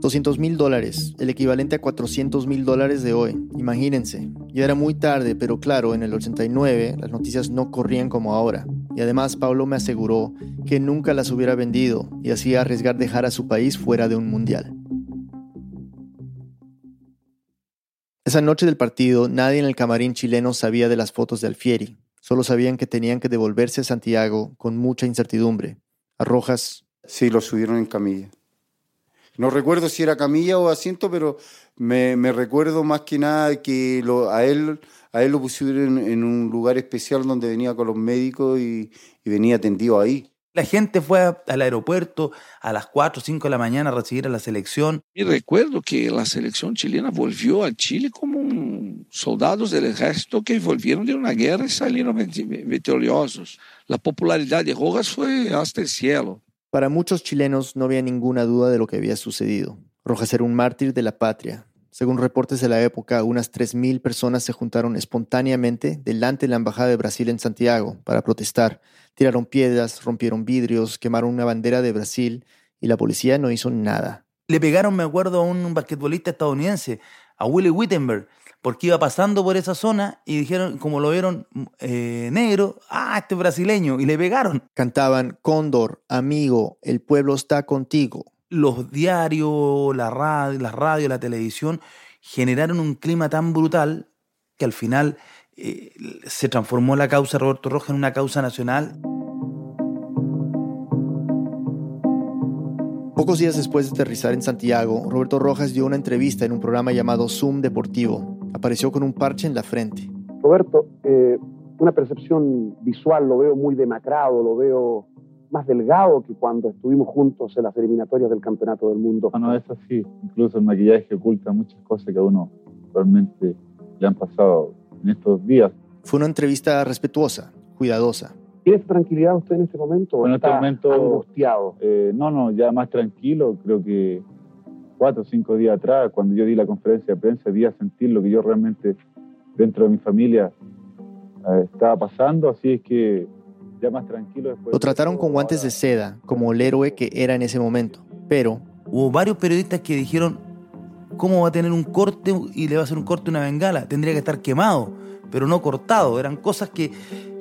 200 mil dólares, el equivalente a 400 mil dólares de hoy. Imagínense. Ya era muy tarde, pero claro, en el 89 las noticias no corrían como ahora. Y además Pablo me aseguró que nunca las hubiera vendido y así arriesgar dejar a su país fuera de un mundial. Esa noche del partido, nadie en el camarín chileno sabía de las fotos de Alfieri. Solo sabían que tenían que devolverse a Santiago con mucha incertidumbre. A Rojas. Sí, lo subieron en camilla. No recuerdo si era camilla o asiento, pero me, recuerdo más que nada que a, él, a él lo pusieron en, un lugar especial donde venía con los médicos y, venía atendido ahí. La gente fue al aeropuerto a las 4 o 5 de la mañana a recibir a la selección. Y recuerdo que la selección chilena volvió a Chile como soldados del ejército que volvieron de una guerra y salieron victoriosos. La popularidad de Rojas fue hasta el cielo. Para muchos chilenos no había ninguna duda de lo que había sucedido. Rojas era un mártir de la patria. Según reportes de la época, unas 3.000 personas se juntaron espontáneamente delante de la Embajada de Brasil en Santiago para protestar. Tiraron piedras, rompieron vidrios, quemaron una bandera de Brasil y la policía no hizo nada. Le pegaron, me acuerdo, a un basquetbolista estadounidense, a Willie Wittenberg, porque iba pasando por esa zona y dijeron, como lo vieron eh, negro, ah, este brasileño, y le pegaron. Cantaban Cóndor, amigo, el pueblo está contigo. Los diarios, la radio, la radio, la televisión generaron un clima tan brutal que al final eh, se transformó la causa Roberto Rojas en una causa nacional. Pocos días después de aterrizar en Santiago, Roberto Rojas dio una entrevista en un programa llamado Zoom Deportivo apareció con un parche en la frente. Roberto, eh, una percepción visual, lo veo muy demacrado, lo veo más delgado que cuando estuvimos juntos en las eliminatorias del Campeonato del Mundo. No, no, es así. Incluso el maquillaje oculta muchas cosas que a uno realmente le han pasado en estos días. Fue una entrevista respetuosa, cuidadosa. ¿Tiene tranquilidad usted en este momento o en este momento, angustiado? Eh, no, no, ya más tranquilo. Creo que cuatro o cinco días atrás, cuando yo di la conferencia de prensa, di a sentir lo que yo realmente dentro de mi familia eh, estaba pasando, así es que ya más tranquilo después. Lo trataron con guantes de seda, como el héroe que era en ese momento, pero... Hubo varios periodistas que dijeron, ¿cómo va a tener un corte y le va a hacer un corte una bengala? Tendría que estar quemado, pero no cortado. Eran cosas que,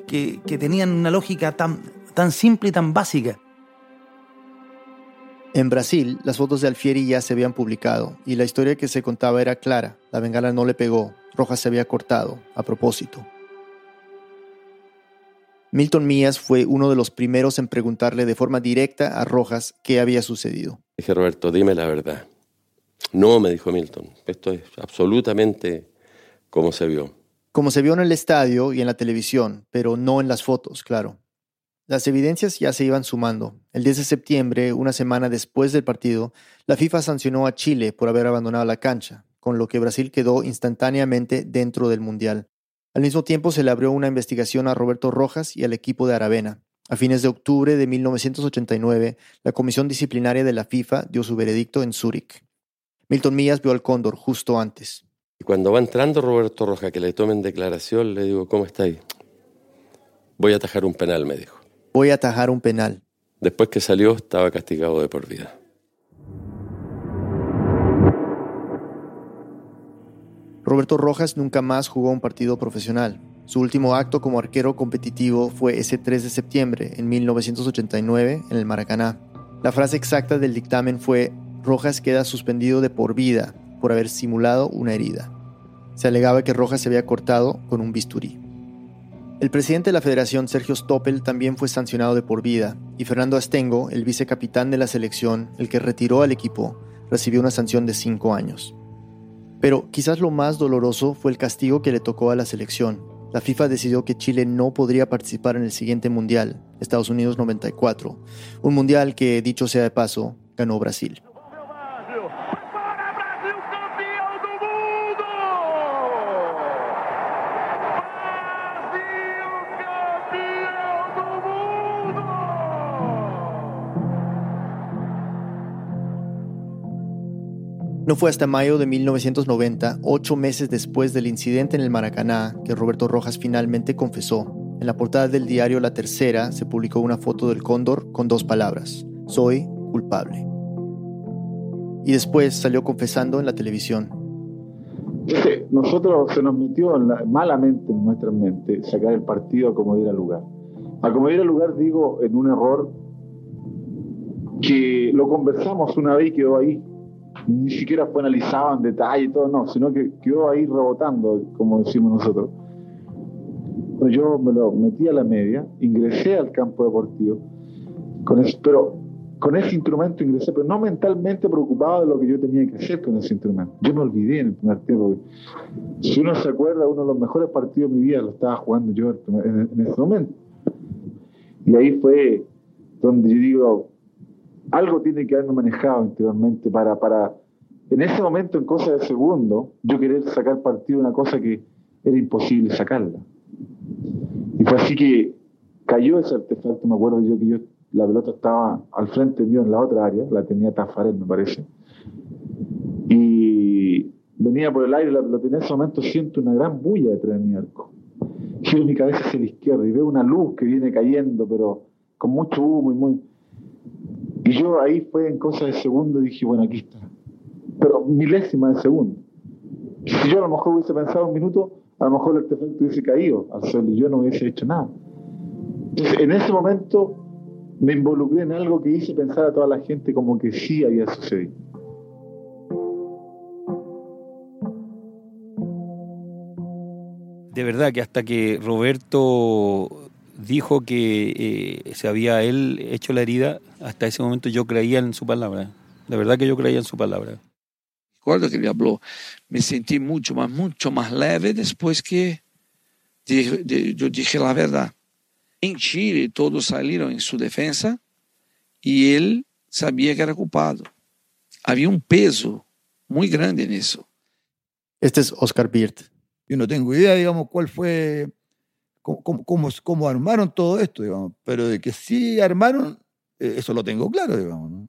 que, que tenían una lógica tan, tan simple y tan básica. En Brasil, las fotos de Alfieri ya se habían publicado y la historia que se contaba era clara. La bengala no le pegó, Rojas se había cortado, a propósito. Milton Mías fue uno de los primeros en preguntarle de forma directa a Rojas qué había sucedido. Dije, Roberto, dime la verdad. No, me dijo Milton, esto es absolutamente como se vio. Como se vio en el estadio y en la televisión, pero no en las fotos, claro. Las evidencias ya se iban sumando. El 10 de septiembre, una semana después del partido, la FIFA sancionó a Chile por haber abandonado la cancha, con lo que Brasil quedó instantáneamente dentro del Mundial. Al mismo tiempo se le abrió una investigación a Roberto Rojas y al equipo de Aravena. A fines de octubre de 1989, la Comisión Disciplinaria de la FIFA dio su veredicto en Zúrich. Milton Mías vio al cóndor justo antes. Y cuando va entrando Roberto Rojas, que le tomen declaración, le digo, ¿cómo está ahí? Voy a atajar un penal, me dijo voy a atajar un penal. Después que salió estaba castigado de por vida. Roberto Rojas nunca más jugó un partido profesional. Su último acto como arquero competitivo fue ese 3 de septiembre en 1989 en el Maracaná. La frase exacta del dictamen fue Rojas queda suspendido de por vida por haber simulado una herida. Se alegaba que Rojas se había cortado con un bisturí. El presidente de la federación, Sergio Stoppel, también fue sancionado de por vida, y Fernando Astengo, el vicecapitán de la selección, el que retiró al equipo, recibió una sanción de cinco años. Pero quizás lo más doloroso fue el castigo que le tocó a la selección. La FIFA decidió que Chile no podría participar en el siguiente Mundial, Estados Unidos 94, un Mundial que, dicho sea de paso, ganó Brasil. No fue hasta mayo de 1990, ocho meses después del incidente en el Maracaná, que Roberto Rojas finalmente confesó. En la portada del diario La Tercera se publicó una foto del cóndor con dos palabras, soy culpable. y después salió confesando en la televisión. nosotros se nos metió malamente en nuestra mente sacar el partido a como diera lugar. A como diera lugar digo en un error que lo conversamos una vez y quedó ahí. Ni siquiera fue analizado en detalle y todo, no, sino que quedó ahí rebotando, como decimos nosotros. yo me lo metí a la media, ingresé al campo deportivo, con pero con ese instrumento ingresé, pero no mentalmente preocupado de lo que yo tenía que hacer con ese instrumento. Yo me olvidé en el primer tiempo. Si uno se acuerda, uno de los mejores partidos de mi vida lo estaba jugando yo en ese momento. Y ahí fue donde yo digo, algo tiene que haberme manejado interiormente para, para, en ese momento, en cosa de segundo, yo querer sacar partido de una cosa que era imposible sacarla. Y fue así que cayó ese artefacto, me acuerdo yo que yo, la pelota estaba al frente mío en la otra área, la tenía Tafarel, me parece. Y venía por el aire la pelota, en ese momento siento una gran bulla detrás de mi arco. Giro mi cabeza hacia la izquierda y veo una luz que viene cayendo, pero con mucho humo y muy y yo ahí fue en cosa de segundo, dije, bueno, aquí está. Pero milésima de segundo. Si yo a lo mejor hubiese pensado un minuto, a lo mejor el artefacto hubiese caído al sol y yo no hubiese hecho nada. Entonces, en ese momento me involucré en algo que hice pensar a toda la gente como que sí había sucedido. De verdad que hasta que Roberto dijo que eh, se había él hecho la herida, hasta ese momento yo creía en su palabra. De verdad que yo creía en su palabra. Recuerdo que él habló, me sentí mucho más, mucho más leve después que yo dije la verdad. En Chile todos salieron en su defensa y él sabía que era culpado. Había un peso muy grande en eso. Este es Oscar Birt. Yo no tengo idea, digamos, cuál fue cómo, armaron todo esto, digamos. Pero de que sí armaron, eh, eso lo tengo claro, digamos.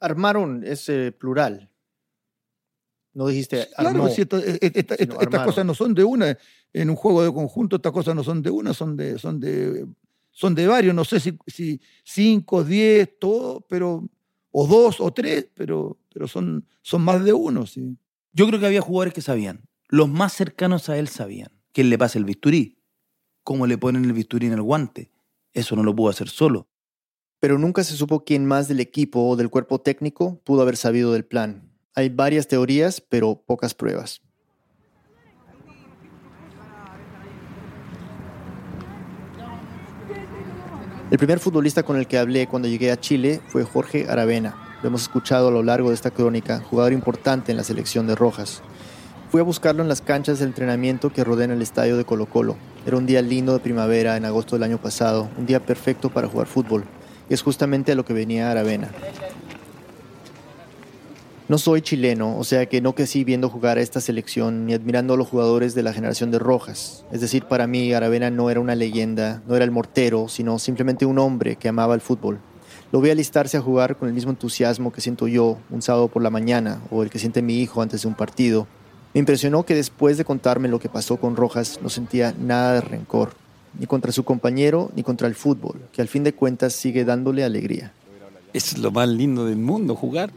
Armaron es eh, plural. No dijiste Claro, si eh, estas cosas no son de una. En un juego de conjunto estas cosas no son de una, son de, son de, son de varios. No sé si, si cinco, diez, todo, pero o dos o tres, pero, pero son, son más de uno, sí. Yo creo que había jugadores que sabían. Los más cercanos a él sabían. que le pasa el bisturí cómo le ponen el bisturí en el guante. Eso no lo pudo hacer solo. Pero nunca se supo quién más del equipo o del cuerpo técnico pudo haber sabido del plan. Hay varias teorías, pero pocas pruebas. El primer futbolista con el que hablé cuando llegué a Chile fue Jorge Aravena. Lo hemos escuchado a lo largo de esta crónica, jugador importante en la selección de Rojas. Fui a buscarlo en las canchas de entrenamiento que rodean el estadio de Colo Colo. Era un día lindo de primavera en agosto del año pasado, un día perfecto para jugar fútbol. Y es justamente a lo que venía Aravena. No soy chileno, o sea que no crecí viendo jugar a esta selección ni admirando a los jugadores de la generación de Rojas. Es decir, para mí Aravena no era una leyenda, no era el mortero, sino simplemente un hombre que amaba el fútbol. Lo vi alistarse a jugar con el mismo entusiasmo que siento yo un sábado por la mañana o el que siente mi hijo antes de un partido. Me impresionó que después de contarme lo que pasó con Rojas no sentía nada de rencor, ni contra su compañero ni contra el fútbol, que al fin de cuentas sigue dándole alegría. Es lo más lindo del mundo, jugar.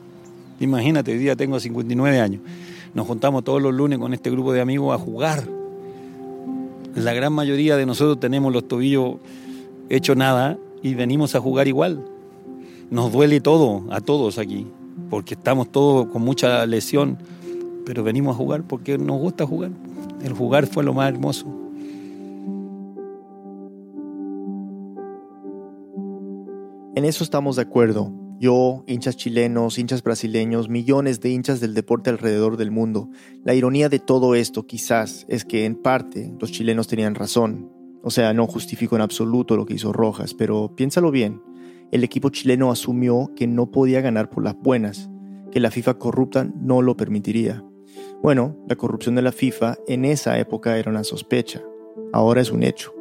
Imagínate, hoy día tengo 59 años. Nos juntamos todos los lunes con este grupo de amigos a jugar. La gran mayoría de nosotros tenemos los tobillos hechos nada y venimos a jugar igual. Nos duele todo, a todos aquí, porque estamos todos con mucha lesión pero venimos a jugar porque nos gusta jugar. El jugar fue lo más hermoso. En eso estamos de acuerdo. Yo, hinchas chilenos, hinchas brasileños, millones de hinchas del deporte alrededor del mundo. La ironía de todo esto quizás es que en parte los chilenos tenían razón. O sea, no justifico en absoluto lo que hizo Rojas, pero piénsalo bien. El equipo chileno asumió que no podía ganar por las buenas, que la FIFA corrupta no lo permitiría. Bueno, la corrupción de la FIFA en esa época era una sospecha, ahora es un hecho.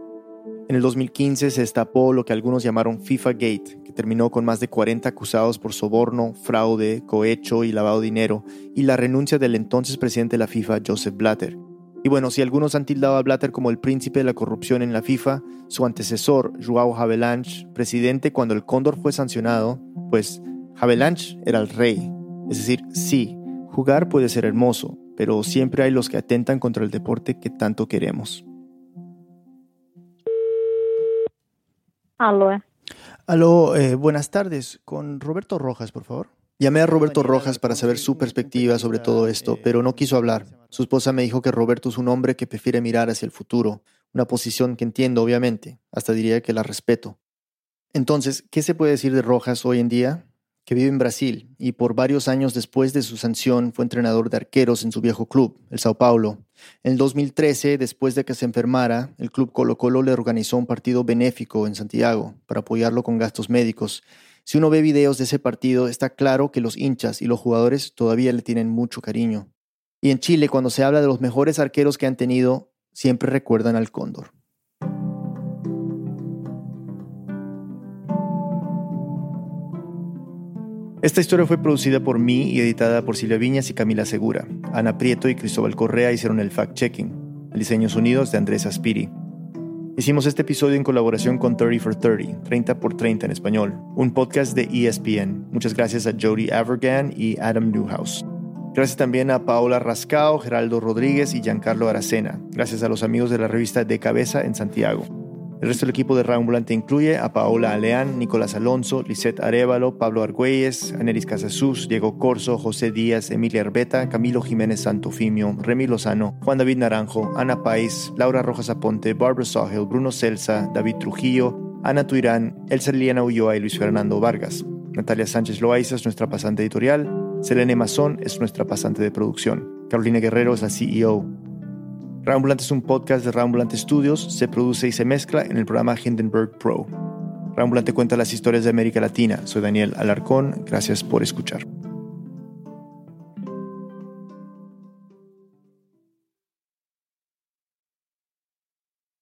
En el 2015 se destapó lo que algunos llamaron FIFA Gate, que terminó con más de 40 acusados por soborno, fraude, cohecho y lavado de dinero, y la renuncia del entonces presidente de la FIFA, Joseph Blatter. Y bueno, si algunos han tildado a Blatter como el príncipe de la corrupción en la FIFA, su antecesor, Joao Havelange, presidente cuando el Cóndor fue sancionado, pues Havelange era el rey, Es decir, sí, jugar puede ser hermoso, pero siempre hay los que atentan contra el deporte que tanto queremos. Aló. Aló, eh, buenas tardes. Con Roberto Rojas, por favor. Llamé a Roberto Rojas para saber su perspectiva sobre todo esto, pero no quiso hablar. Su esposa me dijo que Roberto es un hombre que prefiere mirar hacia el futuro, una posición que entiendo, obviamente, hasta diría que la respeto. Entonces, ¿qué se puede decir de Rojas hoy en día? Que vive en Brasil y por varios años después de su sanción fue entrenador de arqueros en su viejo club, el Sao Paulo. En el 2013, después de que se enfermara, el club Colo Colo le organizó un partido benéfico en Santiago para apoyarlo con gastos médicos si uno ve videos de ese partido, está claro que los hinchas y los jugadores todavía le tienen mucho cariño. Y en Chile, cuando se habla de los mejores arqueros que han tenido, siempre recuerdan al Cóndor. Esta historia fue producida por mí y editada por Silvia Viñas y Camila Segura. Ana Prieto y Cristóbal Correa hicieron el fact-checking. El diseño sonidos de Andrés Aspiri. Hicimos este episodio en colaboración con 30 for 30, 30 por 30 en español, un podcast de ESPN. Muchas gracias a Jody Avergan y Adam Newhouse. Gracias también a Paola Rascao, Geraldo Rodríguez y Giancarlo Aracena. Gracias a los amigos de la revista De Cabeza en Santiago. El resto del equipo de Ambulante incluye a Paola Aleán, Nicolás Alonso, Lisette Arevalo, Pablo Argüelles, Anelis Casasus, Diego Corso, José Díaz, Emilia Herbeta, Camilo Jiménez Santofimio, Remy Lozano, Juan David Naranjo, Ana Pais, Laura Rojas Aponte, Barbara Sahel, Bruno Celsa, David Trujillo, Ana Tuirán, Elsa Liliana Ulloa y Luis Fernando Vargas. Natalia Sánchez Loaiza es nuestra pasante editorial, Selene Mazón es nuestra pasante de producción, Carolina Guerrero es la CEO, Rambulante es un podcast de Rambulante Studios, se produce y se mezcla en el programa Hindenburg Pro. Rambulante cuenta las historias de América Latina. Soy Daniel Alarcón, gracias por escuchar.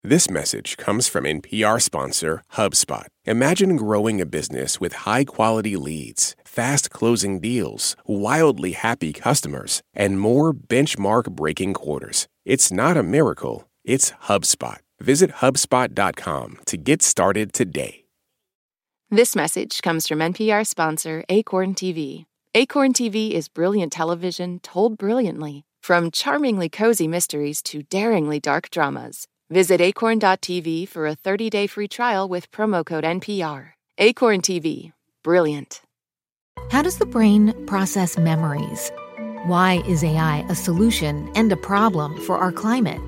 This message comes from NPR sponsor HubSpot. Imagine growing a business with high quality leads, fast closing deals, wildly happy customers, and more benchmark breaking quarters. It's not a miracle, it's HubSpot. Visit HubSpot.com to get started today. This message comes from NPR sponsor Acorn TV. Acorn TV is brilliant television told brilliantly, from charmingly cozy mysteries to daringly dark dramas. Visit acorn.tv for a 30 day free trial with promo code NPR. Acorn TV, brilliant. How does the brain process memories? Why is AI a solution and a problem for our climate?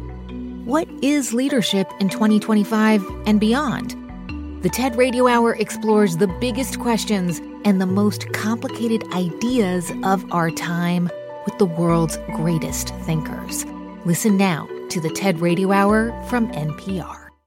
What is leadership in 2025 and beyond? The TED Radio Hour explores the biggest questions and the most complicated ideas of our time with the world's greatest thinkers. Listen now to the TED Radio Hour from NPR.